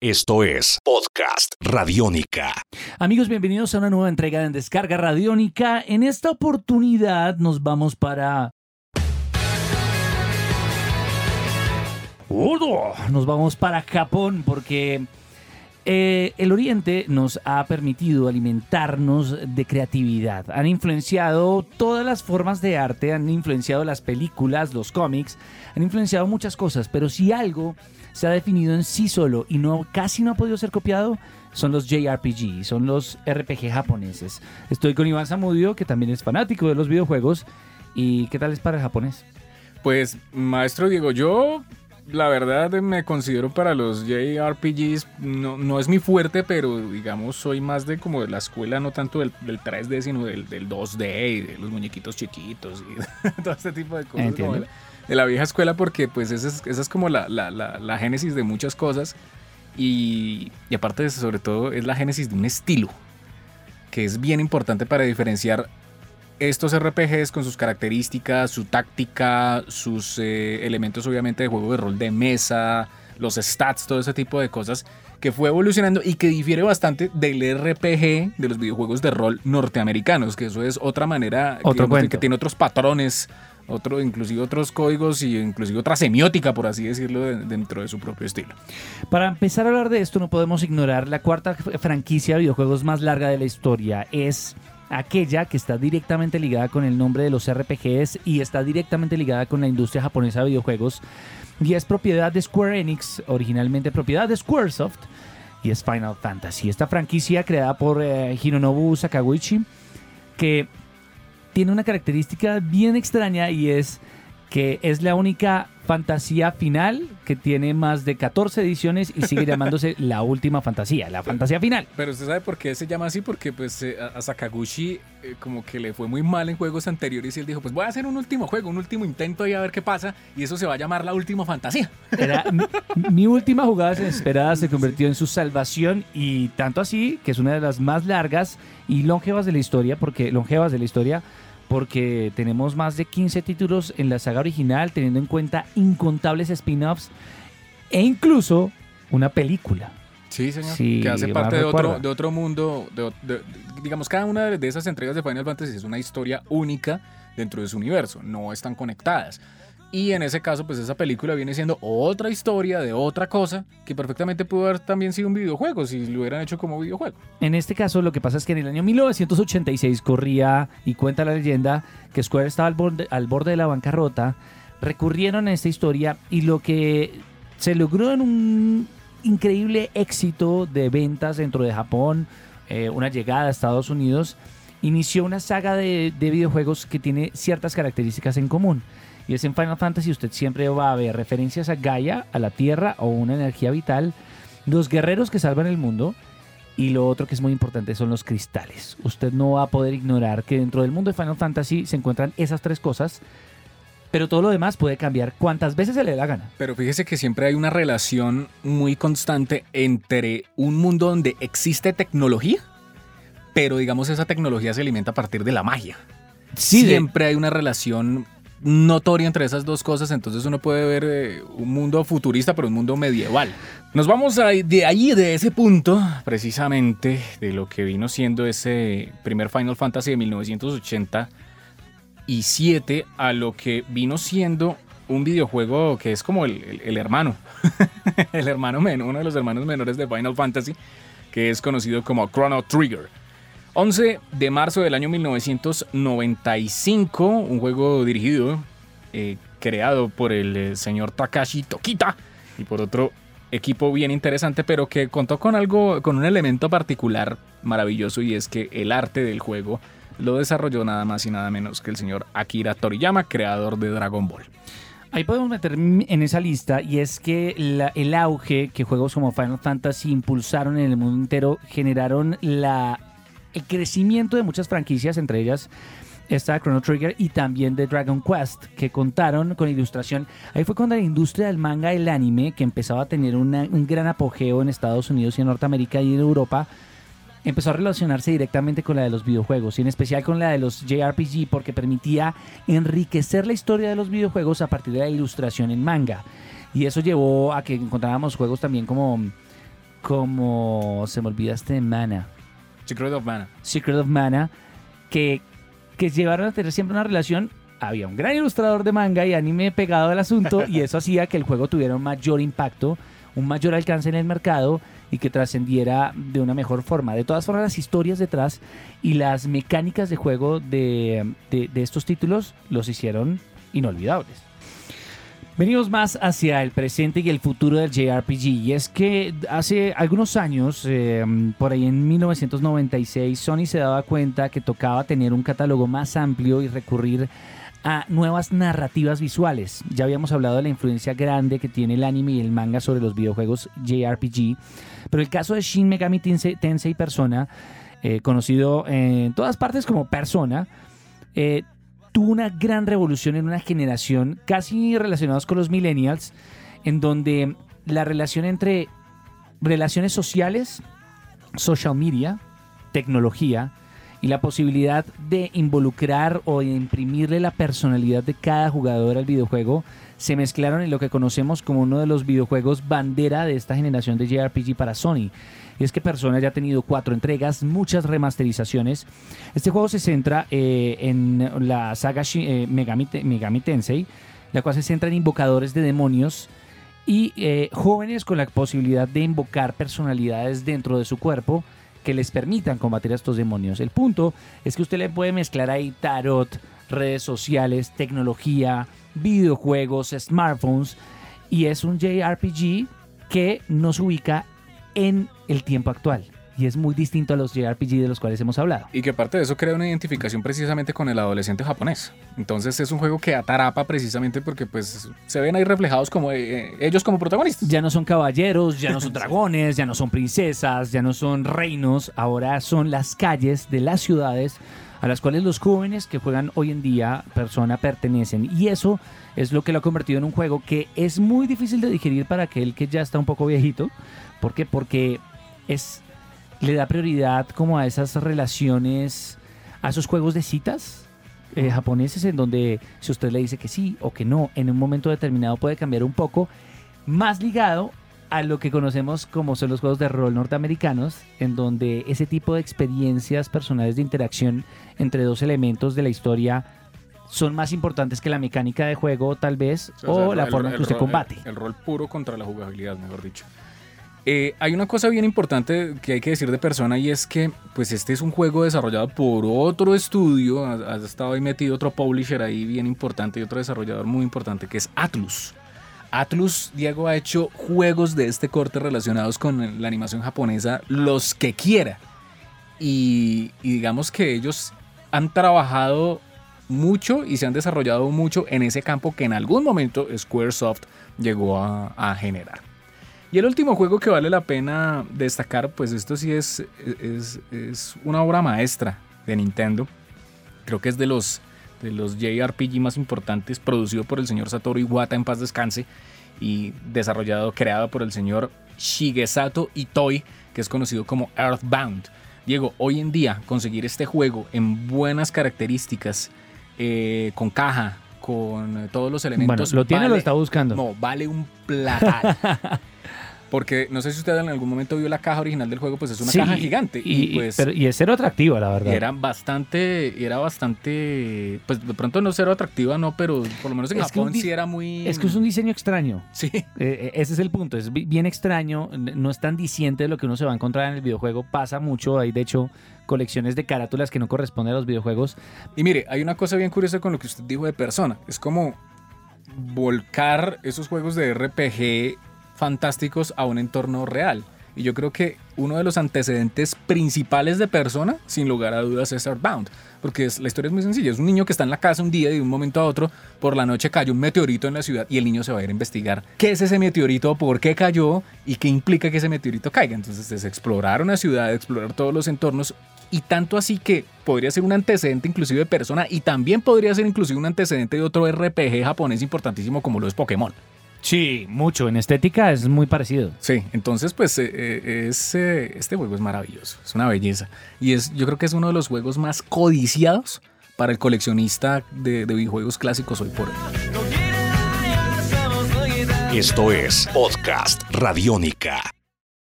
Esto es Podcast Radiónica. Amigos, bienvenidos a una nueva entrega de Descarga Radiónica. En esta oportunidad nos vamos para... ¡Udo! Nos vamos para Japón porque eh, el Oriente nos ha permitido alimentarnos de creatividad. Han influenciado todas las formas de arte, han influenciado las películas, los cómics, han influenciado muchas cosas, pero si algo se ha definido en sí solo y no casi no ha podido ser copiado, son los JRPG, son los RPG japoneses. Estoy con Iván Zamudio, que también es fanático de los videojuegos. ¿Y qué tal es para el japonés? Pues, maestro Diego, yo la verdad me considero para los JRPGs, no, no, es mi fuerte, pero digamos soy más de como de la escuela, no tanto del, 3D, sino del, 2D y de los muñequitos chiquitos y todo este tipo de cosas. de, la, vieja escuela, porque pues esa es, esa es como la, la, la, génesis de muchas cosas. Y, y aparte de eso, sobre todo, es la génesis de un estilo, que es bien importante para diferenciar estos RPGs con sus características, su táctica, sus eh, elementos obviamente de juego de rol de mesa, los stats, todo ese tipo de cosas que fue evolucionando y que difiere bastante del RPG de los videojuegos de rol norteamericanos, que eso es otra manera que tiene otros patrones, otro, inclusive otros códigos y inclusive otra semiótica, por así decirlo, dentro de su propio estilo. Para empezar a hablar de esto, no podemos ignorar la cuarta franquicia de videojuegos más larga de la historia. Es aquella que está directamente ligada con el nombre de los RPGs y está directamente ligada con la industria japonesa de videojuegos y es propiedad de Square Enix, originalmente propiedad de Squaresoft y es Final Fantasy. Esta franquicia creada por eh, Hironobu Sakaguchi que tiene una característica bien extraña y es que es la única fantasía final que tiene más de 14 ediciones y sigue llamándose la última fantasía, la fantasía final. Pero usted sabe por qué se llama así, porque pues eh, a Sakaguchi eh, como que le fue muy mal en juegos anteriores y él dijo, pues voy a hacer un último juego, un último intento y a ver qué pasa y eso se va a llamar la última fantasía. Era, mi, última jugada desesperada se convirtió en su salvación y tanto así que es una de las más largas y longevas de la historia, porque longevas de la historia porque tenemos más de 15 títulos en la saga original, teniendo en cuenta incontables spin-offs e incluso una película. Sí, señor. que hace parte de otro, de otro mundo. digamos, cada una de esas entregas de Final Fantasy es una historia única dentro de su universo. No están conectadas. Y en ese caso, pues esa película viene siendo otra historia de otra cosa que perfectamente pudo haber también sido un videojuego si lo hubieran hecho como videojuego. En este caso, lo que pasa es que en el año 1986 corría y cuenta la leyenda que Square estaba al borde, al borde de la bancarrota. Recurrieron a esta historia y lo que se logró en un increíble éxito de ventas dentro de Japón, eh, una llegada a Estados Unidos, inició una saga de videojuegos que tiene ciertas características en común. Y es en Final Fantasy usted siempre va a ver referencias a Gaia, a la Tierra o una energía vital, los guerreros que salvan el mundo y lo otro que es muy importante son los cristales. Usted no va a poder ignorar que dentro del mundo de Final Fantasy se encuentran esas tres cosas, pero todo lo demás puede cambiar cuantas veces se le dé la gana. Pero fíjese que siempre hay una relación muy constante entre un mundo donde existe tecnología, pero digamos esa tecnología se alimenta a partir de la magia. siempre hay una relación notoria entre esas dos cosas, entonces uno puede ver eh, un mundo futurista, pero un mundo medieval. Nos vamos de ahí, de ese punto, precisamente, de lo que vino siendo ese primer Final Fantasy de 1987, a lo que vino siendo un videojuego que es como el, el hermano, el hermano menor, uno de los hermanos menores de Final Fantasy, que es conocido como Chrono Trigger. 11 de marzo del año 1995, un juego dirigido, eh, creado por el eh, señor Takashi Tokita y por otro equipo bien interesante, pero que contó con algo, con un elemento particular maravilloso y es que el arte del juego lo desarrolló nada más y nada menos que el señor Akira Toriyama, creador de Dragon Ball. Ahí podemos meter en esa lista y es que el auge que juegos como Final Fantasy impulsaron en el mundo entero generaron la el crecimiento de muchas franquicias, entre ellas esta Chrono Trigger y también de Dragon Quest, que contaron con ilustración. Ahí fue cuando la industria del manga y el anime, que empezaba a tener un gran apogeo en Estados Unidos y en Norteamérica y en Europa, empezó a relacionarse directamente con la de los videojuegos y en especial con la de los JRPG porque permitía enriquecer la historia de los videojuegos a partir de la ilustración en manga. Y eso llevó a que encontrábamos juegos también como como se me olvida este Mana, Secret of Mana. Secret of Mana, que, que llevaron a tener siempre una relación. Había un gran ilustrador de manga y anime pegado al asunto y eso hacía que el juego tuviera un mayor impacto, un mayor alcance en el mercado y que trascendiera de una mejor forma. De todas formas, las historias detrás y las mecánicas de juego de, de- de estos títulos los hicieron inolvidables. Venimos más hacia el presente y el futuro del JRPG. Y es que hace algunos años, eh, por ahí en 1996, Sony se daba cuenta que tocaba tener un catálogo más amplio y recurrir a nuevas narrativas visuales. Ya habíamos hablado de la influencia grande que tiene el anime y el manga sobre los videojuegos JRPG. Pero el caso de Shin Megami Tensei, Tensei Persona, eh, conocido en todas partes como Persona, eh, tuvo una gran revolución en una generación casi relacionados con los millennials, en donde la relación entre relaciones sociales, social media, tecnología y la posibilidad de involucrar o de imprimirle la personalidad de cada jugador al videojuego se mezclaron en lo que conocemos como uno de los videojuegos bandera de esta generación de JRPG para Sony. Y es que Persona ya ha tenido cuatro entregas, muchas remasterizaciones. Este juego se centra eh, en la saga eh, Megami Tensei, la cual se centra en invocadores de demonios y eh, jóvenes con la posibilidad de invocar personalidades dentro de su cuerpo que les permitan combatir a estos demonios. El punto es que usted le puede mezclar ahí tarot, redes sociales, tecnología, videojuegos, smartphones y es un JRPG que nos ubica en el tiempo actual y es muy distinto a los JRPG de los cuales hemos hablado. Y que aparte de eso crea una identificación precisamente con el adolescente japonés. Entonces es un juego que atarapa precisamente porque pues se ven ahí reflejados como eh, ellos como protagonistas. Ya no son caballeros, ya no son dragones, ya no son princesas, ya no son reinos, ahora son las calles de las ciudades a las cuales los jóvenes que juegan hoy en día persona pertenecen. Y eso es lo que lo ha convertido en un juego que es muy difícil de digerir para aquel que ya está un poco viejito. ¿Por qué? Porque es, le da prioridad como a esas relaciones, a esos juegos de citas eh, japoneses en donde si usted le dice que sí o que no, en un momento determinado puede cambiar un poco, más ligado a lo que conocemos como son los juegos de rol norteamericanos, en donde ese tipo de experiencias personales de interacción entre dos elementos de la historia son más importantes que la mecánica de juego tal vez o, sea, la el- forma en que usted combate. El, el rol puro contra la jugabilidad, mejor dicho. Eh, hay una cosa bien importante que hay que decir de Persona y es que pues este es un juego desarrollado por otro estudio, ha, estado ahí metido otro publisher ahí bien importante y otro desarrollador muy importante que es Atlus. Atlus, Diego, ha hecho juegos de este corte relacionados con la animación japonesa, los que quiera. Y, digamos que ellos han trabajado mucho y se han desarrollado mucho en ese campo que en algún momento Squaresoft llegó a generar. Y el último juego que vale la pena destacar, pues esto sí es, es, es una obra maestra de Nintendo. Creo que es de los, de los JRPG más importantes, producido por el señor Satoru Iwata en paz descanse y desarrollado, creado por el señor Shigesato Itoi, que es conocido como Earthbound. Diego, hoy en día conseguir este juego en buenas características, eh, con caja, con todos los Bueno, elementos. ¿lo tiene o lo está buscando? No, vale un platal. Porque no sé si usted en algún momento vio la caja original del juego, pues es una Sí, caja gigante. Y, Y, pues pero- y es cero atractiva, la verdad. era bastante, era bastante, pues de pronto no cero atractiva, no, pero por lo menos en Es Japón sí era muy... Es que es un diseño extraño. Sí, Eh, eh, ese es el punto, es bi- bien extraño, no es tan diciente de lo que uno se va a encontrar en el videojuego, pasa mucho, hay de hecho colecciones de carátulas que no corresponden a los videojuegos. Y mire, hay una cosa bien curiosa con lo que usted dijo de persona. Es como volcar esos juegos de RPG fantásticos a un entorno real. Y yo creo que uno de los antecedentes principales de Persona, sin lugar a dudas, es Earthbound. Porque la historia es muy sencilla. Es un niño que está en la casa un día y de un momento a otro, por la noche cayó un meteorito en la ciudad y el niño se va a ir a investigar qué es ese meteorito, por qué cayó y qué implica que ese meteorito caiga. Entonces es explorar una ciudad, explorar todos los entornos y tanto así que podría ser un antecedente inclusive de Persona y también podría ser inclusive un antecedente de otro RPG japonés importantísimo como lo es Pokémon. Sí, mucho, en estética es muy parecido. Sí, entonces pues eh, eh, es, eh, este juego es maravilloso, es una belleza. Y es, yo creo que es uno de los juegos más codiciados para el coleccionista de, de videojuegos clásicos hoy por hoy. Esto es Podcast Radiónica.